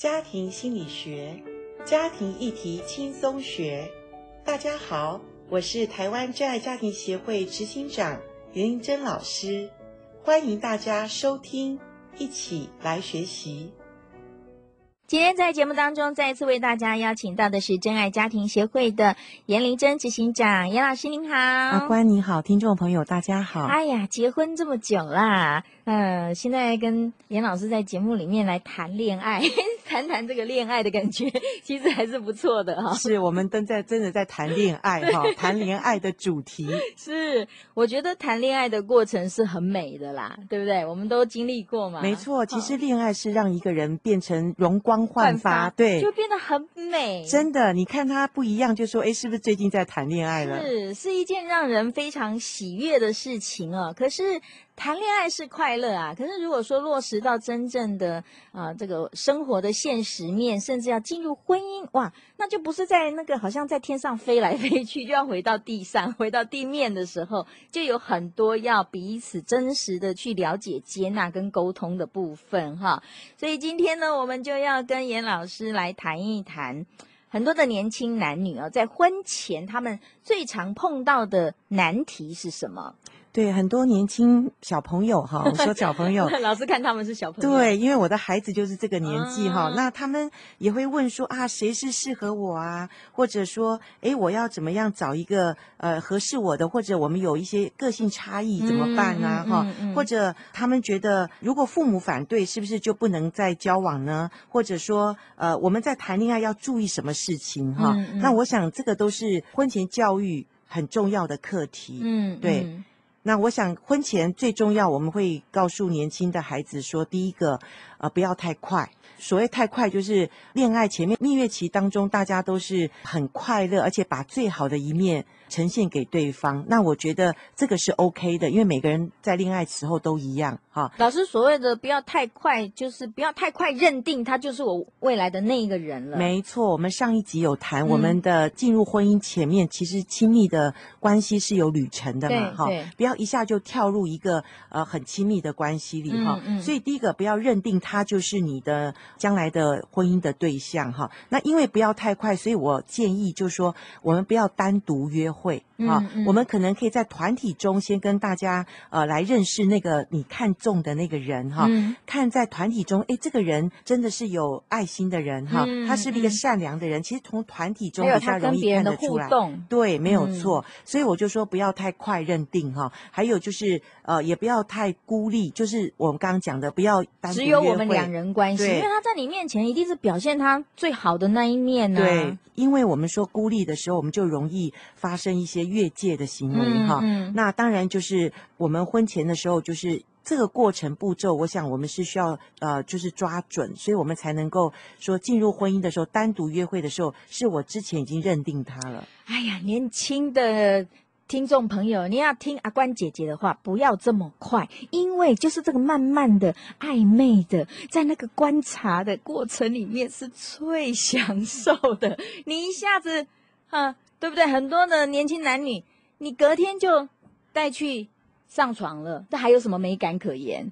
家庭心理学，家庭议题轻松学。大家好，我是台湾真爱家庭协会执行长严玲珍老师，欢迎大家收听，一起来学习。今天在节目当中，再一次为大家邀请到的是真爱家庭协会的严玲珍执行长，严老师您好。阿关你好，听众朋友大家好。哎呀，结婚这么久啦，嗯、呃，现在跟严老师在节目里面来谈恋爱，谈谈这个恋爱的感觉，其实还是不错的哈、哦。是我们都在真的在谈恋爱哈，谈恋爱的主题 是，我觉得谈恋爱的过程是很美的啦，对不对？我们都经历过嘛。没错，其实恋爱是让一个人变成容光。焕发，对，就变得很美。真的，你看他不一样，就说，哎，是不是最近在谈恋爱了？是，是一件让人非常喜悦的事情哦。可是。谈恋爱是快乐啊，可是如果说落实到真正的啊、这个生活的现实面，甚至要进入婚姻，哇，那就不是在那个好像在天上飞来飞去，就要回到地上，回到地面的时候，就有很多要彼此真实的去了解、接纳跟沟通的部分哈。所以今天呢，我们就要跟严老师来谈一谈很多的年轻男女啊，在婚前他们最常碰到的难题是什么？对，很多年轻小朋友哈，我说小朋友，老师看他们是小朋友。对，因为我的孩子就是这个年纪哈、啊，那他们也会问说啊，谁是适合我啊？或者说，哎，我要怎么样找一个呃合适我的？或者我们有一些个性差异怎么办啊？哈、嗯嗯嗯嗯，或者他们觉得如果父母反对，是不是就不能再交往呢？或者说，呃，我们在谈恋爱要注意什么事情哈？那我想这个都是婚前教育很重要的课题。嗯，对。嗯那我想，婚前最重要，我们会告诉年轻的孩子说，第一个，呃，不要太快。所谓太快，就是恋爱前面蜜月期当中，大家都是很快乐，而且把最好的一面呈现给对方。那我觉得这个是 OK 的，因为每个人在恋爱时候都一样。哈，老师所谓的不要太快，就是不要太快认定他就是我未来的那一个人了。没错，我们上一集有谈，我们的进入婚姻前面，其实亲密的关系是有旅程的嘛。哈，不要一下就跳入一个呃很亲密的关系里哈、嗯嗯。所以第一个不要认定他就是你的将来的婚姻的对象哈。那因为不要太快，所以我建议就是说，我们不要单独约会。啊、嗯嗯，我们可能可以在团体中先跟大家呃来认识那个你看中的那个人哈、嗯，看在团体中，哎，这个人真的是有爱心的人哈、嗯，他是一个善良的人。嗯、其实从团体中比较容易看得出来，对，没有错、嗯。所以我就说不要太快认定哈。还有就是呃，也不要太孤立，就是我们刚刚讲的，不要单独约会，只有我们两人关系，他在你面前一定是表现他最好的那一面呢、啊。对，因为我们说孤立的时候，我们就容易发生一些。越界的行为哈、嗯嗯，那当然就是我们婚前的时候，就是这个过程步骤，我想我们是需要呃，就是抓准，所以我们才能够说进入婚姻的时候，单独约会的时候，是我之前已经认定他了。哎呀，年轻的听众朋友，你要听阿关姐姐的话，不要这么快，因为就是这个慢慢的暧昧的，在那个观察的过程里面是最享受的，你一下子哈。对不对？很多的年轻男女，你隔天就带去上床了，这还有什么美感可言？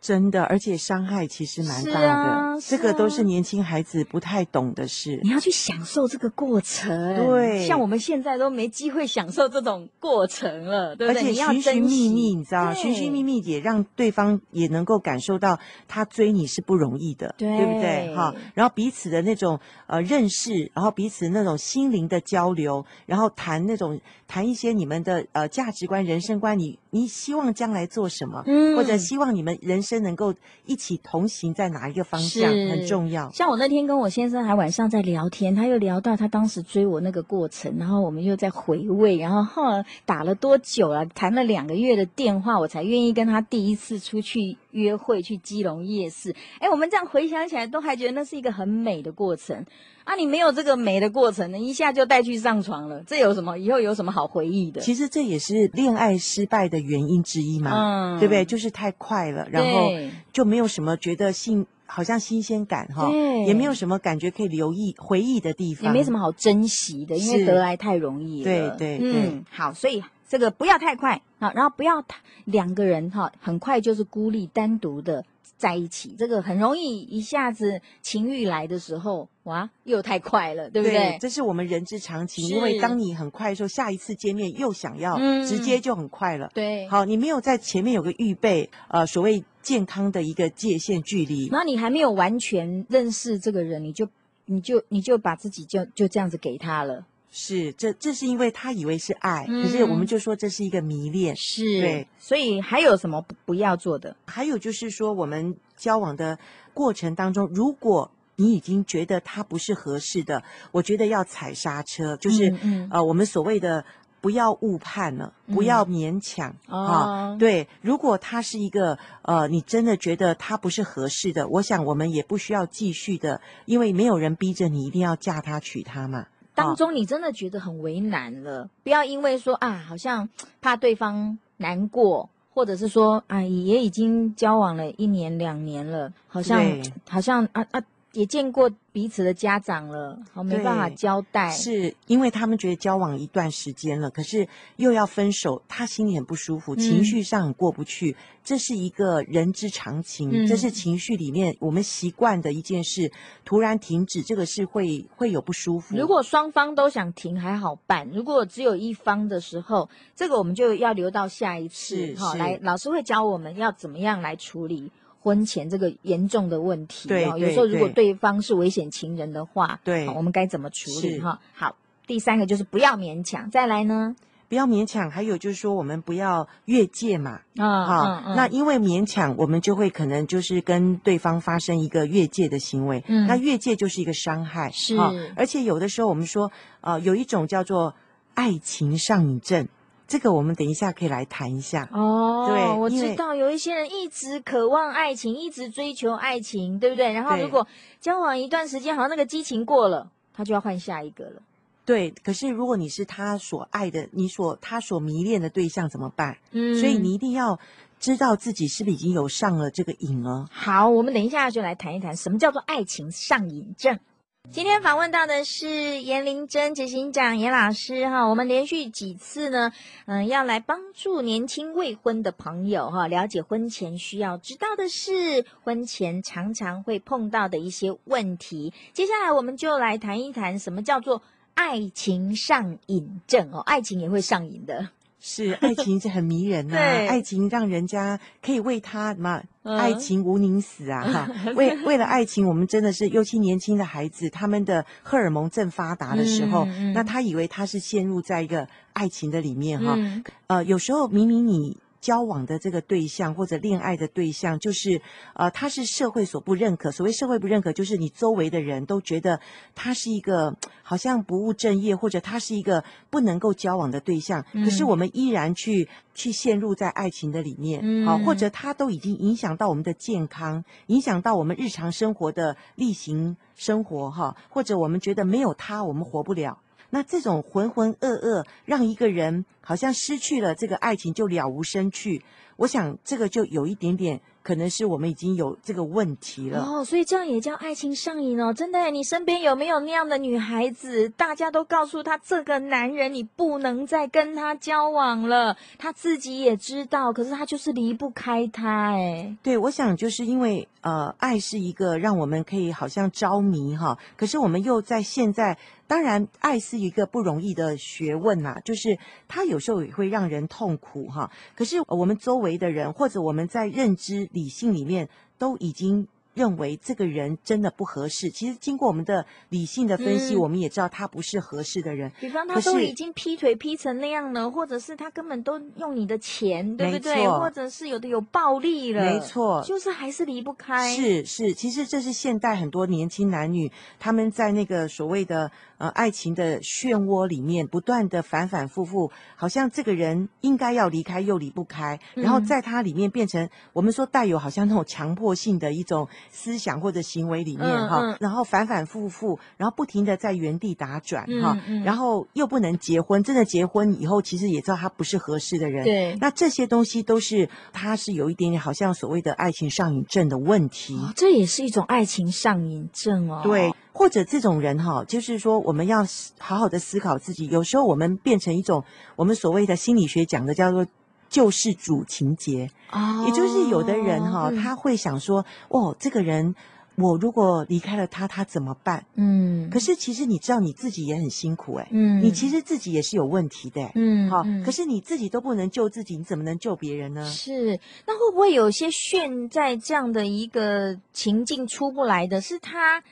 真的，而且伤害其实蛮大的，啊啊，这个都是年轻孩子不太懂的事。你要去享受这个过程，对，像我们现在都没机会享受这种过程了，对不对？而且寻寻觅觅，你知道，寻寻觅觅也让对方也能够感受到他追你是不容易的，对，对不对？哈，然后彼此的那种呃认识，然后彼此那种心灵的交流，然后谈那种谈一些你们的呃价值观、人生观，你你希望将来做什么，嗯，或者希望你们人生。能够一起同行在哪一个方向很重要。像我那天跟我先生还晚上在聊天，他又聊到他当时追我那个过程，然后我们又在回味，然后后来打了多久啊？谈了两个月的电话，我才愿意跟他第一次出去约会，去基隆夜市。哎，我们这样回想起来，都还觉得那是一个很美的过程。啊，你没有这个美的过程呢，一下就带去上床了，这有什么？以后有什么好回忆的？其实这也是恋爱失败的原因之一嘛，嗯，对不对？就是太快了，然后就没有什么觉得新，好像新鲜感哈，也没有什么感觉可以留意回忆的地方，也没什么好珍惜的，因为得来太容易了。对对对，嗯，好，所以这个不要太快啊，然后不要两个人哈，很快就是孤立单独的。在一起，这个很容易一下子情欲来的时候，哇，又太快了，对不对？对，这是我们人之常情。因为当你很快的时候，下一次见面又想要，嗯、直接就很快了。对，好，你没有在前面有个预备，呃，所谓健康的一个界限距离，然后你还没有完全认识这个人，你就你就你就把自己就就这样子给他了。是，这这是因为他以为是爱，嗯、可是我们就说这是一个迷恋。是，对，所以还有什么不不要做的？还有就是说，我们交往的过程当中，如果你已经觉得他不是合适的，我觉得要踩刹车，就是、嗯嗯、呃，我们所谓的不要误判了，不要勉强、嗯、啊。哦、对，如果他是一个呃，你真的觉得他不是合适的，我想我们也不需要继续的，因为没有人逼着你一定要嫁他娶他嘛。当中你真的觉得很为难了，不要因为说啊，好像怕对方难过，或者是说啊，也已经交往了一年两年了，好像好像啊啊。也见过彼此的家长了，好没办法交代，是因为他们觉得交往一段时间了，可是又要分手，他心里很不舒服，嗯、情绪上很过不去，这是一个人之常情，嗯、这是情绪里面我们习惯的一件事，突然停止，这个是会会有不舒服。如果双方都想停还好办，如果只有一方的时候，这个我们就要留到下一次，好来，老师会教我们要怎么样来处理。婚前这个严重的问题，对，有时候如果对方是危险情人的话，对，我们该怎么处理？哈，好，第三个就是不要勉强，再来呢，不要勉强，还有就是说我们不要越界嘛，啊，好，那因为勉强，我们就会可能就是跟对方发生一个越界的行为，嗯，那越界就是一个伤害，是，而且有的时候我们说，呃，有一种叫做爱情上瘾症。这个我们等一下可以来谈一下哦。对，我知道有一些人一直渴望爱情，一直追求爱情，对不对？然后如果交往一段时间，好像那个激情过了，他就要换下一个了。对，可是如果你是他所爱的，你所他所迷恋的对象怎么办？嗯，所以你一定要知道自己是不是已经有上了这个瘾了。好，我们等一下就来谈一谈什么叫做爱情上瘾症。今天访问到的是严玲珍执行长严老师哈，我们连续几次呢，嗯，要来帮助年轻未婚的朋友哈，了解婚前需要知道的事，婚前常常会碰到的一些问题。接下来我们就来谈一谈什么叫做爱情上瘾症哦，爱情也会上瘾的。是，爱情是很迷人呐、啊，爱情让人家可以为他什么？嗯、爱情无宁死啊！哈，为为了爱情，我们真的是，尤其年轻的孩子，他们的荷尔蒙正发达的时候，嗯嗯、那他以为他是陷入在一个爱情的里面哈。嗯、呃，有时候明明你。交往的这个对象或者恋爱的对象，就是呃，他是社会所不认可。所谓社会不认可，就是你周围的人都觉得他是一个好像不务正业，或者他是一个不能够交往的对象。嗯、可是我们依然去去陷入在爱情的里面，好、嗯，或者他都已经影响到我们的健康，影响到我们日常生活的例行生活哈，或者我们觉得没有他我们活不了。那这种浑浑噩噩，让一个人好像失去了这个爱情就了无生趣，我想这个就有一点点。可能是我们已经有这个问题了哦，所以这样也叫爱情上瘾哦，真的。你身边有没有那样的女孩子？大家都告诉她，这个男人你不能再跟他交往了，她自己也知道，可是她就是离不开他。哎，对，我想就是因为呃，爱是一个让我们可以好像着迷哈，可是我们又在现在，当然爱是一个不容易的学问呐、啊，就是它有时候也会让人痛苦哈。可是我们周围的人或者我们在认知。理性里面都已经认为这个人真的不合适。其实经过我们的理性的分析，嗯、我们也知道他不是合适的人。比方他都已经劈腿劈成那样了，或者是他根本都用你的钱，对不对？或者是有的有暴力了，没错，就是还是离不开。是是，其实这是现代很多年轻男女他们在那个所谓的。呃，爱情的漩涡里面不断的反反复复，好像这个人应该要离开又离不开，然后在他里面变成我们说带有好像那种强迫性的一种思想或者行为里面哈，然后反反复复，然后不停的在原地打转哈，然后又不能结婚，真的结婚以后其实也知道他不是合适的人，对，那这些东西都是他是有一点点好像所谓的爱情上瘾症的问题，这也是一种爱情上瘾症哦，对。或者这种人哈，就是说我们要好好的思考自己。有时候我们变成一种我们所谓的心理学讲的叫做救世主情节。哦，也就是有的人哈、他会想说，哦，这个人。我如果离开了他，他怎么办？嗯，可是其实你知道你自己也很辛苦哎，嗯，你其实自己也是有问题的，嗯，好、嗯，可是你自己都不能救自己，你怎么能救别人呢？是，那会不会有些陷在这样的一个情境出不来的？是他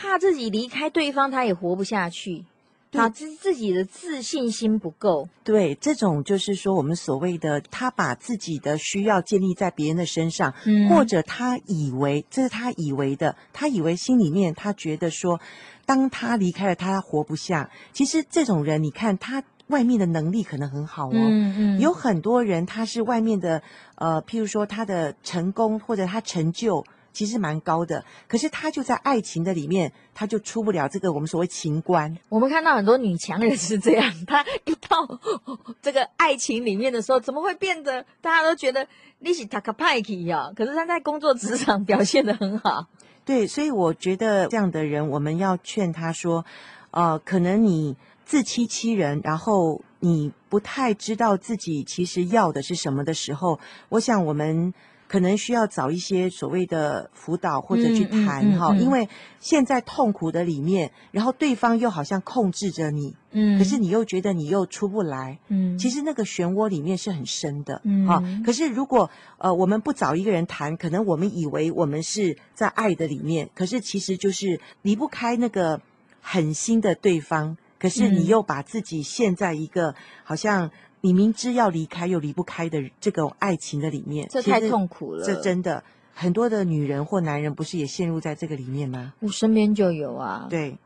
怕自己离开对方，他也活不下去。他自自己的自信心不够，对，这种就是说我们所谓的他把自己的需要建立在别人的身上，嗯，或者他以为这是他以为的，他以为心里面他觉得说，当他离开了他，他活不下。其实这种人，你看他外面的能力可能很好哦，嗯嗯，有很多人他是外面的，呃，譬如说他的成功或者他成就。其实蛮高的，可是他就在爱情的里面，他就出不了这个我们所谓情关。我们看到很多女强人是这样，她一到 这个爱情里面的时候，怎么会变得大家都觉得你是塔卡派克呀？可是她在工作职场表现得很好。对，所以我觉得这样的人，我们要劝他说，呃，可能你自欺欺人，然后你不太知道自己其实要的是什么的时候，我想我们。可能需要找一些所谓的辅导或者去谈哈、嗯嗯嗯，因为现在痛苦的里面，然后对方又好像控制着你，嗯，可是你又觉得你又出不来，嗯，其实那个漩涡里面是很深的，嗯，啊，可是如果呃我们不找一个人谈，可能我们以为我们是在爱的里面，可是其实就是离不开那个狠心的对方，可是你又把自己陷在一个好像。你明知要离开又离不开的这个爱情的里面，这太痛苦了。这真的很多的女人或男人不是也陷入在这个里面吗？我身边就有啊。对，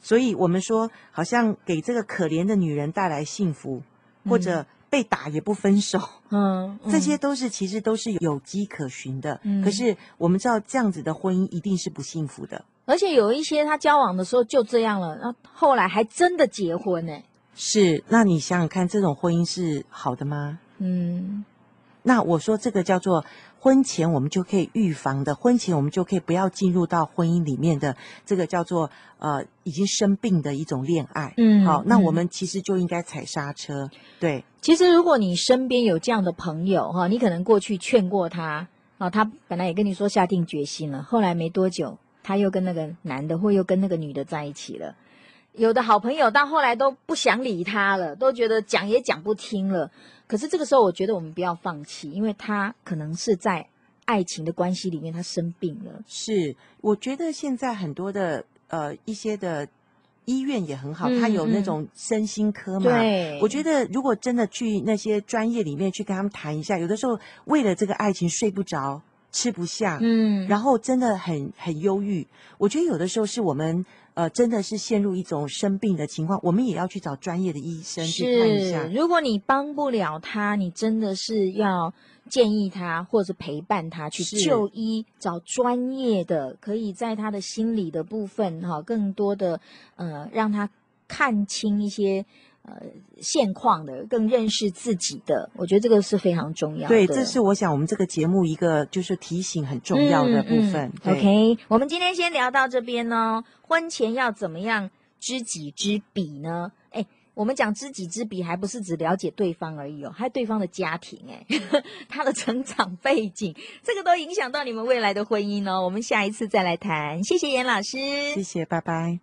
所以我们说，好像给这个可怜的女人带来幸福，嗯、或者被打也不分手，嗯，这些都是其实都是有迹可循的。嗯，可是我们知道这样子的婚姻一定是不幸福的，而且有一些他交往的时候就这样了，那后后来还真的结婚呢。是，那你想想看，这种婚姻是好的吗？嗯，那我说这个叫做婚前我们就可以预防的，婚前我们就可以不要进入到婚姻里面的这个叫做呃已经生病的一种恋爱。嗯，好，那我们其实就应该踩刹车。对，其实如果你身边有这样的朋友哈，你可能过去劝过他啊，他本来也跟你说下定决心了，后来没多久他又跟那个男的或又跟那个女的在一起了。有的好朋友到后来都不想理他了，都觉得讲也讲不听了。可是这个时候，我觉得我们不要放弃，因为他可能是在爱情的关系里面，他生病了。是，我觉得现在很多的呃一些的医院也很好，他、嗯、有那种身心科嘛。对，我觉得如果真的去那些专业里面去跟他们谈一下，有的时候为了这个爱情睡不着、吃不下，嗯，然后真的很很忧郁。我觉得有的时候是我们。呃，真的是陷入一种生病的情况，我们也要去找专业的医生去看一下。如果你帮不了他，你真的是要建议他，或者陪伴他去就医，找专业的，可以在他的心理的部分哈，更多的呃，让他看清一些。呃，现况的更认识自己的，我觉得这个是非常重要的。对，这是我想我们这个节目一个就是提醒很重要的部分。嗯嗯、OK，我们今天先聊到这边呢。婚前要怎么样知己知彼呢？哎，我们讲知己知彼，还不是只了解对方而已哦，还有对方的家庭，哎，他的成长背景，这个都影响到你们未来的婚姻哦。我们下一次再来谈。谢谢严老师，谢谢，拜拜。